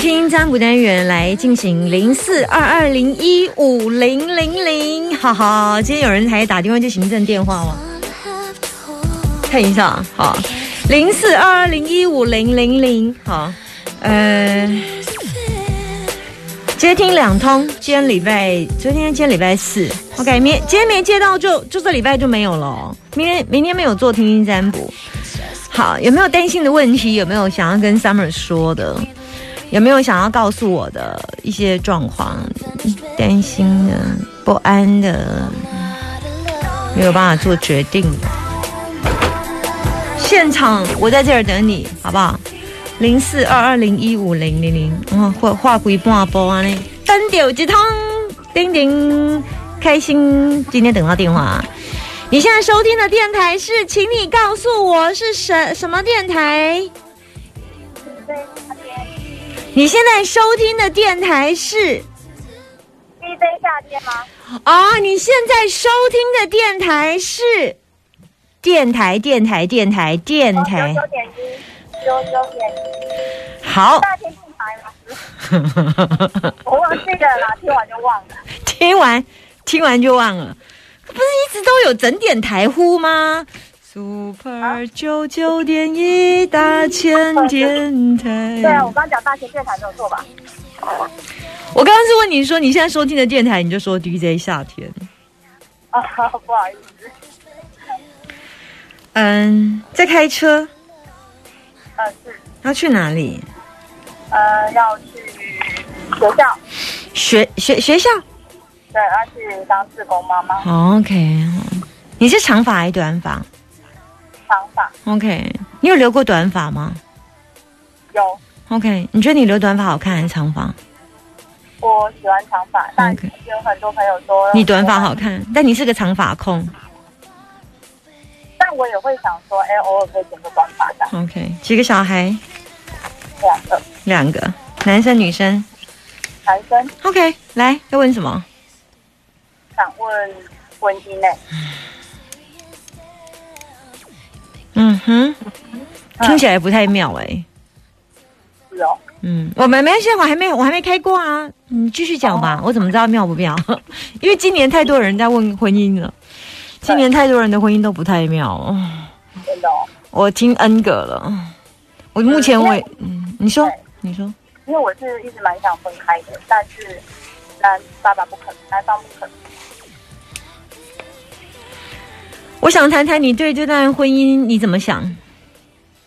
听占卜单元来进行零四二二零一五零零零，哈哈，今天有人还打电话接行政电话吗？看一下，好，零四二二零一五零零零，好，呃，接听两通，今天礼拜，昨天今天礼拜四，OK，明今天没接到就就这礼拜就没有了，明天明天没有做听音占卜。好，有没有担心的问题？有没有想要跟 Summer 说的？有没有想要告诉我的一些状况？担心的、不安的，没有办法做决定的。现场我在这儿等你，好不好？零四二二零一五零零零，嗯，画画几半波啊呢？等掉一通，叮叮，开心，今天等到电话。你现在收听的电台是，请你告诉我是什什么电台？你现在收听的电台是 DJ 夏天吗？啊？你现在收听的电台是电台，电台，电台，电台。九点一，九九点一。好。夏天电台吗？我忘记了啦，听完就忘了。听完，听完就忘了。不是一直都有整点台呼吗？Super 九九点一大千电台。对啊，我刚讲大千电台没有错吧？我刚刚是问你说你现在收听的电台，你就说 DJ 夏天。啊，不好意思。嗯，在开车。呃，是。要去哪里？呃，要去学校。学学学校。对，要去当志工妈妈。OK，你是长发还是短发？长发。OK，你有留过短发吗？有。OK，你觉得你留短发好看还是长发？我喜欢长发，但有很多朋友说你短发好看，但你是个长发控。但我也会想说，哎，偶尔可以剪个短发的。OK，几个小孩？两个。两个，男生女生？男生。OK，来，要问什么？想问婚姻呢？嗯哼，听起来不太妙哎。是哦。嗯，我们没事，我还没我还没开过啊。你继续讲吧，我怎么知道妙不妙？因为今年太多人在问婚姻了，今年太多人的婚姻都不太妙。真的。我听 N 个了，我目前我嗯，你说你说，因为我是一直蛮想分开的，但是但爸爸不肯，男方不肯。我想谈谈你对这段婚姻你怎么想？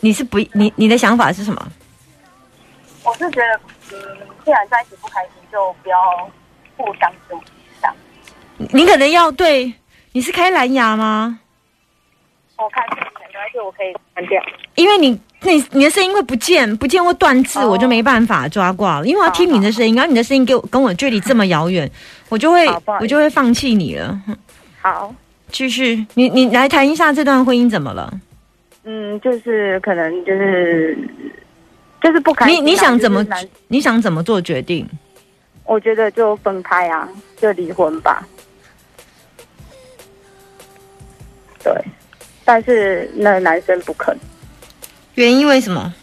你是不你你的想法是什么？我是觉得，嗯，既然在一起不开心，就不要互相影响。你可能要对，你是开蓝牙吗？我开蓝牙，而且我可以关掉。因为你你你的声音会不见，不见或断字，我就没办法抓挂了。因为我要听你的声音，然后你的声音给我跟我距离这么遥远，我就会我就会放弃你了。好。继续，你你来谈一下这段婚姻怎么了？嗯，就是可能就是就是不开心。你你想怎么？你想怎么做决定？我觉得就分开啊，就离婚吧。对，但是那男生不肯。原因为什么？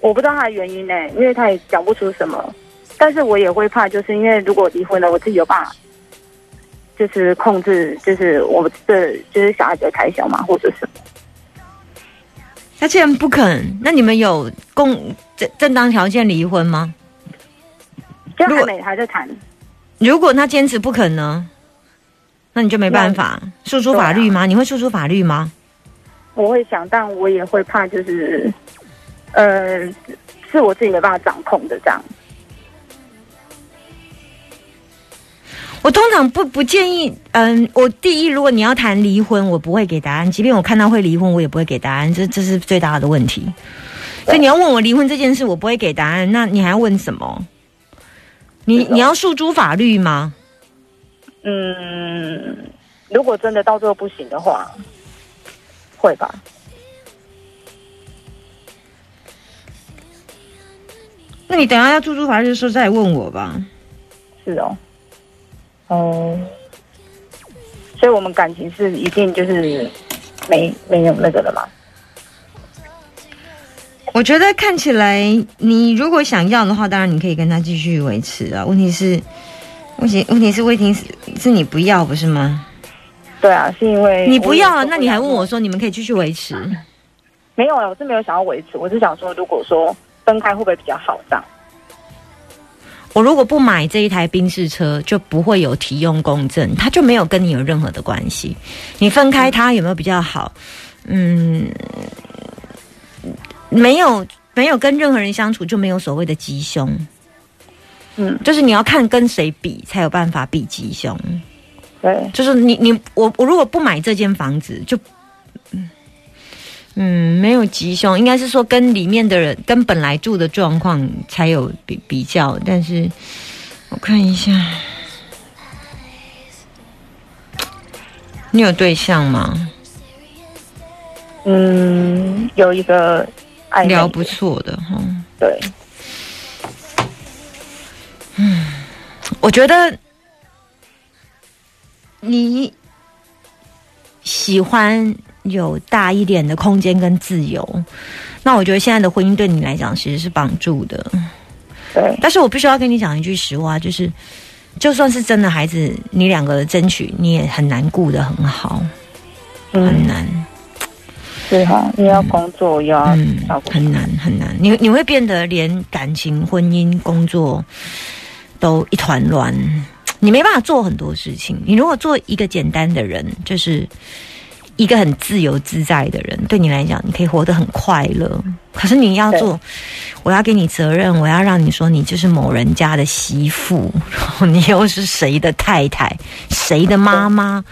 我不知道他的原因呢，因为他也讲不出什么。但是我也会怕，就是因为如果离婚了，我自己有办法。就是控制，就是我们的就是小孩子的开销嘛，或者什么。他既然不肯，那你们有共正正当条件离婚吗？就还没还在谈。如果他坚持不肯呢？那你就没办法诉诸法律吗？你会诉诸法律吗？我会想，但我也会怕，就是呃，是我自己没办法掌控的这样。我通常不不建议，嗯，我第一，如果你要谈离婚，我不会给答案，即便我看到会离婚，我也不会给答案，这这是最大的问题。所以你要问我离婚这件事，我不会给答案，那你还要问什么？你你要诉诸法律吗？嗯，如果真的到最后不行的话，会吧？那你等一下要诉诸法律的时候再来问我吧。是哦，哦，所以我们感情是一定就是没没有那个的嘛？我觉得看起来，你如果想要的话，当然你可以跟他继续维持啊。问题是，问题问题是魏婷是是你不要不是吗？对啊，是因为你不要了，那你还问我说你们可以继续维持？没有啊？我是没有想要维持，我是想说，如果说分开会不会比较好这样？我如果不买这一台宾士车，就不会有提用公证，它就没有跟你有任何的关系。你分开它有没有比较好？嗯，没有，没有跟任何人相处就没有所谓的吉凶。嗯，就是你要看跟谁比，才有办法比吉凶。对，就是你你我我如果不买这间房子，就嗯嗯没有吉凶，应该是说跟里面的人跟本来住的状况才有比比较。但是我看一下，你有对象吗？嗯，有一个爱聊不错的哈。对，嗯我觉得你喜欢有大一点的空间跟自由，那我觉得现在的婚姻对你来讲其实是帮助的。对，但是我必须要跟你讲一句实话，就是就算是真的孩子，你两个争取你也很难顾得很好，很嗯，难，对哈，你要工作又要嗯照，顾，很难很难。你你会变得连感情、婚姻、工作都一团乱，你没办法做很多事情。你如果做一个简单的人，就是一个很自由自在的人，对你来讲，你可以活得很快乐。可是你要做，我要给你责任，我要让你说你就是某人家的媳妇，然后你又是谁的太太，谁的妈妈。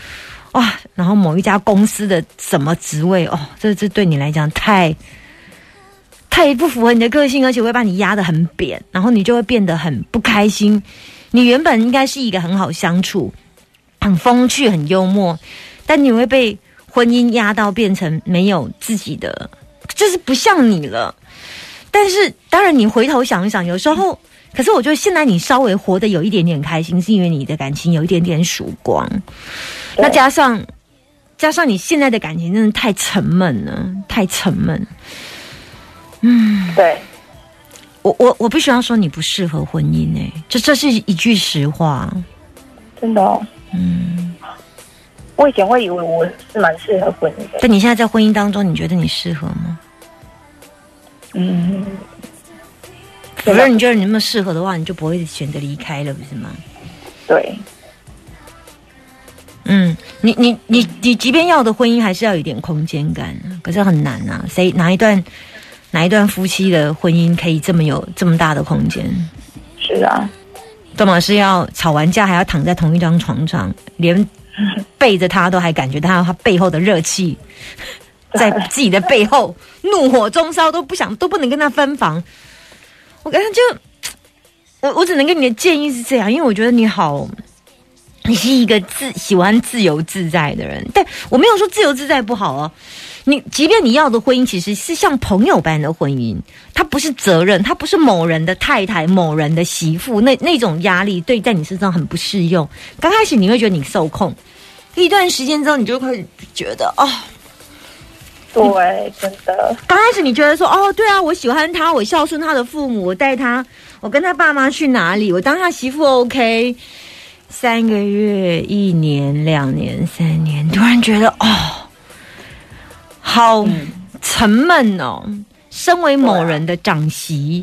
哇，然后某一家公司的什么职位哦，这这对你来讲太太不符合你的个性，而且会把你压得很扁，然后你就会变得很不开心。你原本应该是一个很好相处、很风趣、很幽默，但你会被婚姻压到变成没有自己的，就是不像你了。但是当然，你回头想一想，有时候，可是我觉得现在你稍微活得有一点点开心，是因为你的感情有一点点曙光。那加上加上你现在的感情真的太沉闷了，太沉闷。嗯对，我我我必须要说你不适合婚姻哎、这这是一句实话。真的哦，嗯，我以前会以为我是蛮适合婚姻的，但你现在在婚姻当中，你觉得你适合吗？嗯，否认你觉得你那么适合的话，你就不会选择离开了，不是吗？对，嗯，你你你你，即便要的婚姻，还是要有一点空间感啊，可是很难啊。谁哪一段哪一段夫妻的婚姻可以这么有这么大的空间？是啊，多么是要吵完架还要躺在同一张床上，连 背着他都还感觉到他背后的热气，在自己的背后怒火中烧，都不想都不能跟他分房。我感觉就，我我只能给你的建议是这样，因为我觉得你好，你是一个自喜欢自由自在的人，但我没有说自由自在不好哦。你即便你要的婚姻其实是像朋友般的婚姻，它不是责任，它不是某人的太太、某人的媳妇，那那种压力对在你身上很不适用。刚开始你会觉得你受控，一段时间之后你就会觉得哦，对，真的，刚开始你觉得说哦，对啊，我喜欢他，我孝顺他的父母，我带他，我跟他爸妈去哪里，我当他媳妇 OK。三个月、一年、两年、三年，突然觉得哦，好沉闷哦。身为某人的长媳，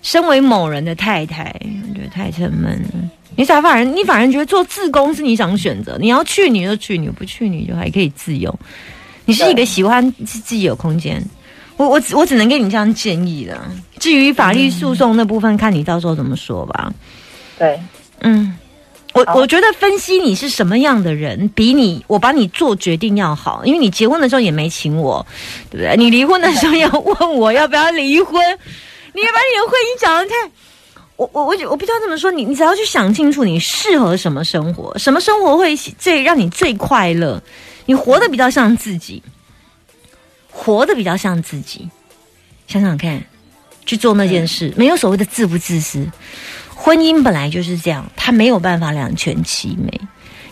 身为某人的太太，我觉得太沉闷了。你反而你反而觉得做自工是你想选择，你要去你就去，你不去你就还可以自由。你是一个喜欢自自己有空间，我我只我只能给你这样建议了。至于法律诉讼那部分，看你到时候怎么说吧。对，嗯，好我我觉得分析你是什么样的人，比你我把你做决定要好，因为你结婚的时候也没请我，对不对？你离婚的时候要问我要不要离婚，你也把你的婚姻讲的太……我我我我不知道怎么说，你你只要去想清楚，你适合什么生活，什么生活会最让你最快乐，你活得比较像自己，活得比较像自己，想想看，去做那件事，没有所谓的自不自私。婚姻本来就是这样，它没有办法两全其美。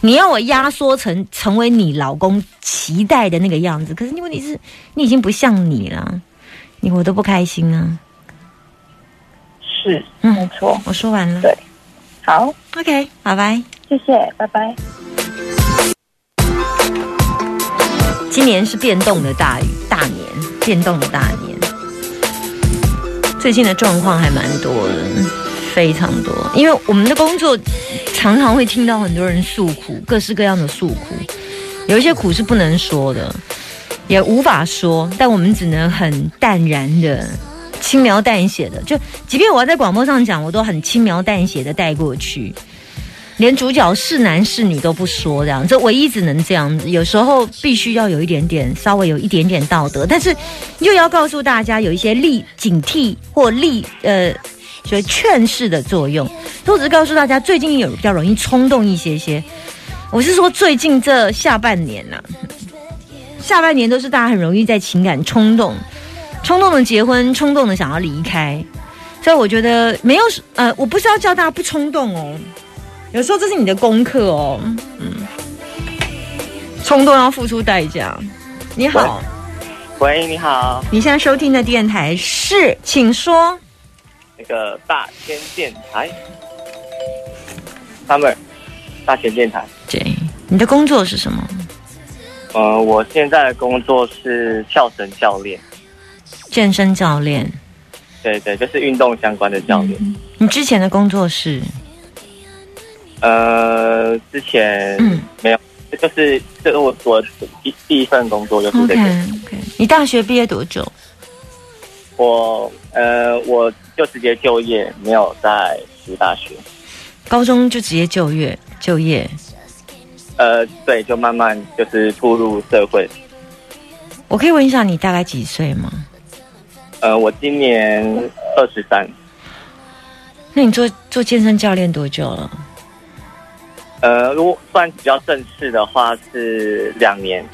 你要我压缩成成为你老公期待的那个样子，可是你问题是，你已经不像你了，你我都不开心啊。是，嗯没错。我说完了对好，，OK，拜拜。谢谢，拜拜。今年是变动的大雨大年，变动的大年。最近的状况还蛮多的，非常多。因为我们的工作常常会听到很多人诉苦，各式各样的诉苦，有一些苦是不能说的，也无法说，但我们只能很淡然的。轻描淡写的，就即便我要在广播上讲，我都很轻描淡写的带过去。连主角是男是女都不说，这样，这唯一只能这样子。有时候必须要有一点点，稍微有一点点道德，但是又要告诉大家有一些力警惕或力呃，所以劝示的作用。都只是告诉大家，最近有比较容易冲动一些些。我是说，最近这下半年呐、下半年都是大家很容易在情感冲动、冲动的结婚、冲动的想要离开。所以我觉得没有呃，我不是要叫大家不冲动哦。有时候这是你的功课哦，嗯，冲动要付出代价。你好，喂，你好，你现在收听的电台是，请说。那个大千电台，Summer，大千电台。对，你的工作是什么？呃，我现在的工作是跳绳教练，健身教练。对对，就是运动相关的教练。你之前的工作是？呃，之前嗯没有，这就是这是我我第第一份工作就是这个。你大学毕业多久？我呃，我就直接就业，没有在读大学。高中就直接就业就业。呃，对，就慢慢就是步入社会。我可以问一下你大概几岁吗？呃，我今年二十三。那你做做健身教练多久了？呃，如果算比较正式的话是两年，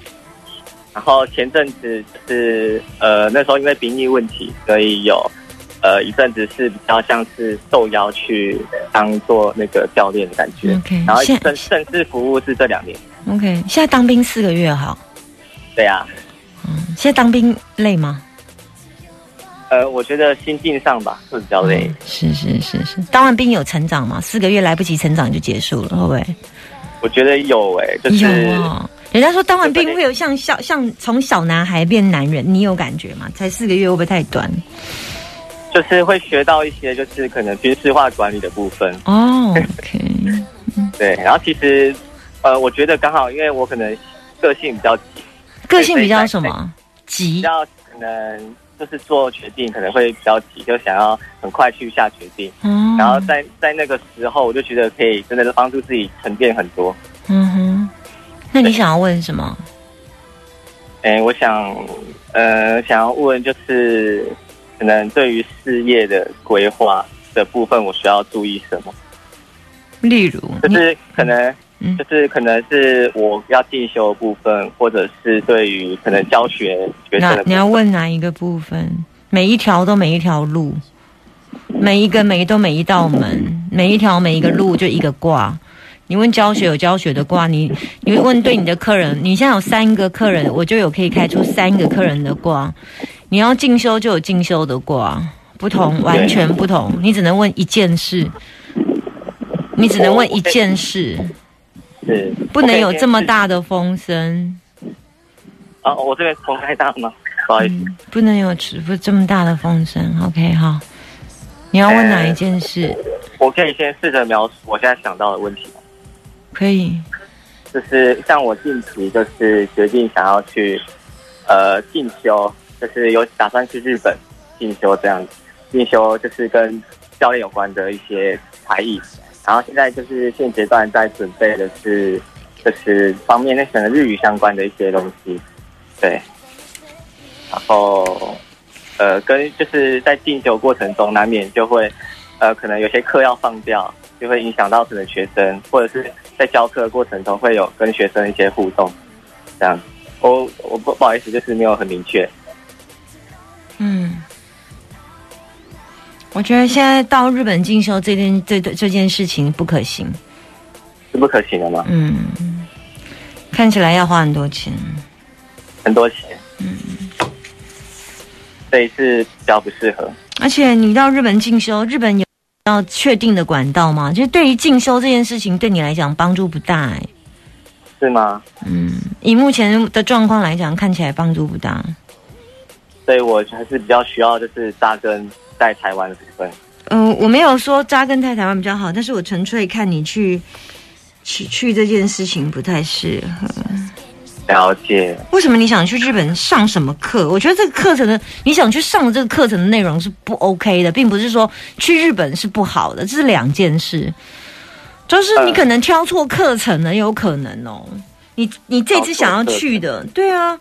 然后前阵子就是呃那时候因为兵役问题，所以有呃一阵子是比较像是受邀去当做那个教练的感觉 OK，然后现正正式服务是这两年。OK，现在当兵四个月哈。对呀、现在当兵累吗？呃，我觉得心境上吧是比较累。嗯是是是是，当完兵有成长吗？四个月来不及成长就结束了，会不会？我觉得有诶、就是有啊。人家说当完兵会有像小像从小男孩变男人，你有感觉吗？才四个月会不会太短？就是会学到一些就是可能军事化管理的部分。哦，OK，对，然后其实呃，我觉得刚好因为我可能个性比较急。个性比较什么比急？较可能就是做决定可能会比较急，就想要很快去下决定。嗯，然后在在那个时候，我就觉得可以真的是帮助自己沉淀很多。嗯哼，那你想要问什么？哎，我想呃想要问就是可能对于事业的规划的部分，我需要注意什么？例如，就是可能。嗯就是可能是我要进修的部分，或者是对于可能教学学生的你要问哪一个部分？每一条都每一条路，每一个每一都每一道门，每一条每一个路就一个卦。你问教学有教学的卦，你你会问对你的客人，你现在有三个客人，我就有可以开出三个客人的卦。你要进修就有进修的卦，不同，完全不同。你只能问一件事，你只能问一件事，是不能有这么大的风声。啊！我这边风太大吗？不好意思。嗯，不能有只不这么大的风声。OK，好，你要问哪一件事？我可以先试着描述我现在想到的问题吗，可以，就是像我近期就是决定想要去呃进修，就是有打算去日本进修这样子，进修就是跟教练有关的一些才艺。然后现在就是现阶段在准备的是，就是方面那可能日语相关的一些东西，对。然后，呃，跟就是在进修过程中，难免就会，呃，可能有些课要放掉，就会影响到可能学生，或者是在教课的过程中会有跟学生一些互动，这样。我我不不好意思，就是没有很明确。嗯，我觉得现在到日本进修这件这这件事情不可行。是不可行的吗？嗯，看起来要花很多钱。很多钱。嗯。这一次比较不适合。而且你到日本进修，日本有要确定的管道吗？就是对于进修这件事情，对你来讲帮助不大哎。是吗？嗯，以目前的状况来讲，看起来帮助不大。所以我还是比较需要，就是扎根在台湾的部分。嗯，我没有说扎根在台湾比较好，但是我纯粹看你去去去这件事情不太适合。了解。为什么你想去日本上什么课？我觉得这个课程的你想去上的这个课程的内容是不 OK 的，并不是说去日本是不好的，这是两件事。就是你可能挑错课程了，有可能哦。你你这次想要去的，对啊，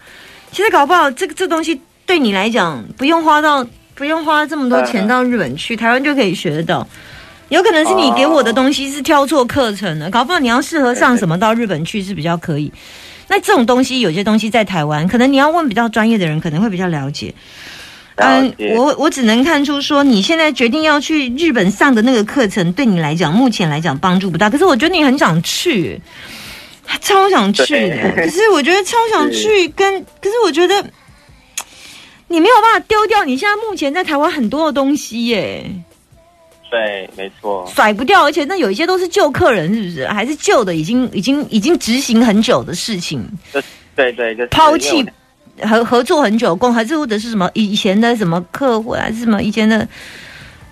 其实搞不好这个这东西。对你来讲，不用花到不用花这么多钱到日本去，台湾就可以学得到。有可能是你给我的东西是挑错课程了，搞不好你要适合上什么到日本去是比较可以。那这种东西有些东西在台湾，可能你要问比较专业的人，可能会比较了解。嗯，我我只能看出说，你现在决定要去日本上的那个课程，对你来讲目前来讲帮助不大。可是我觉得你很想去，超想去的。可是我觉得超想去，跟可是我觉得。你没有办法丢掉你现在目前在台湾很多的东西耶。对，没错。甩不掉，而且那有一些都是旧客人，是不是？还是旧的，已经已经已经执行很久的事情。对对，就抛弃合合作很久，共还是或者是什么以前的什么客户还是什么以前的。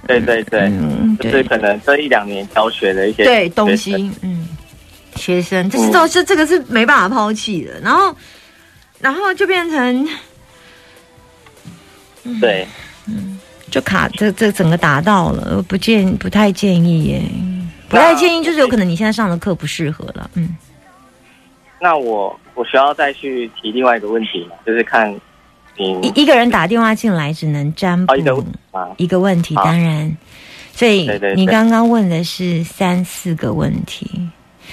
对对对，就是可能这一两年教学的一些对东西，嗯，学生，这是都是这个是没办法抛弃的。然后，然后就变成。对，嗯，就卡这这整个达到了，不建不太建议耶，不太建议，就是有可能你现在上的课不适合了，嗯。那我我需要再去提另外一个问题嘛，就是看你一一个人打电话进来只能占卜一个问题，当然，所以你刚刚问的是三四个问题，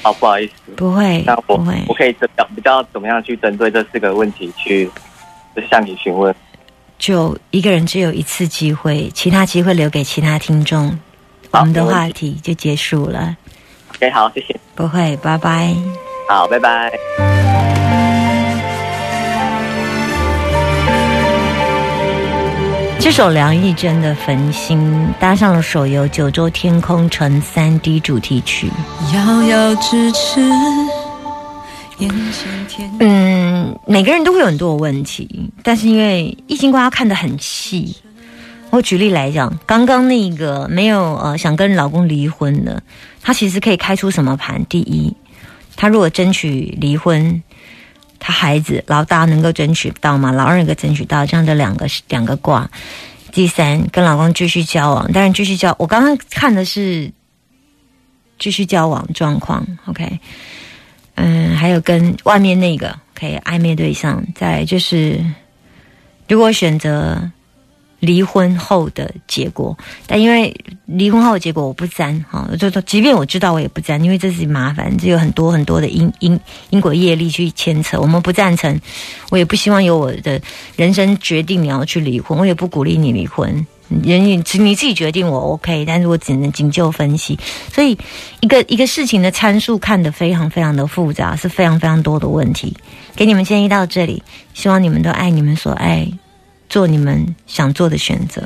好不好意思，不会，那我不会，我可以比较怎么样去针对这四个问题去就是向你询问。就一个人只有一次机会，其他机会留给其他听众。我们的话题就结束了。OK，好，谢谢。不会，拜拜。好，拜拜。这首梁艺珍的《焚心》搭上了手游《九州天空城》三 D 主题曲。遥遥咫尺。嗯，每个人都会有很多问题，但是因为易经卦要看得很细。我举例来讲，刚刚那个没有呃想跟老公离婚的，他其实可以开出什么盘？第一，他如果争取离婚，他孩子老大能够争取到吗？老二能够争取到？这样的两个两个卦。第三，跟老公继续交往，但是继续交。我刚刚看的是继续交往状况。OK。嗯，还有跟外面那个可以暧昧对象，再就是，如果选择离婚后的结果，但因为离婚后的结果我不沾哈，就说即便我知道我也不沾，因为这是麻烦，这有很多很多的因因因果业力去牵扯，我们不赞成，我也不希望有我的人生决定你要去离婚，我也不鼓励你离婚。人你你自己决定我 OK，但是我只能仅就分析，所以一个一个事情的参数看得非常非常的复杂，是非常非常多的问题。给你们建议到这里，希望你们都爱你们所爱，做你们想做的选择。